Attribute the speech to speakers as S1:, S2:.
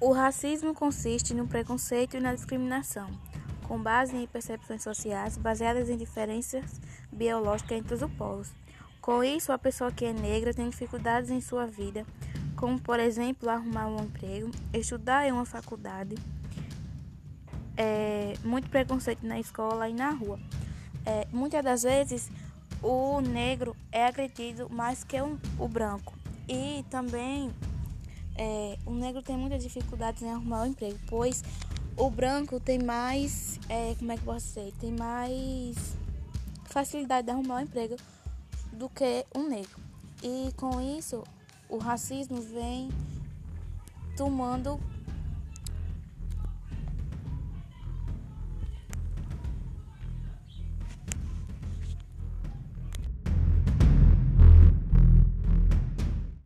S1: O racismo consiste no preconceito e na discriminação, com base em percepções sociais baseadas em diferenças biológicas entre os povos. Com isso, a pessoa que é negra tem dificuldades em sua vida, como, por exemplo, arrumar um emprego, estudar em uma faculdade, é, muito preconceito na escola e na rua. É, muitas das vezes, o negro é agredido mais que o, o branco. E também é, o negro tem muitas dificuldades em arrumar um emprego, pois o branco tem mais, é, como é que dizer, tem mais facilidade de arrumar um emprego do que um negro. E com isso, o racismo vem tomando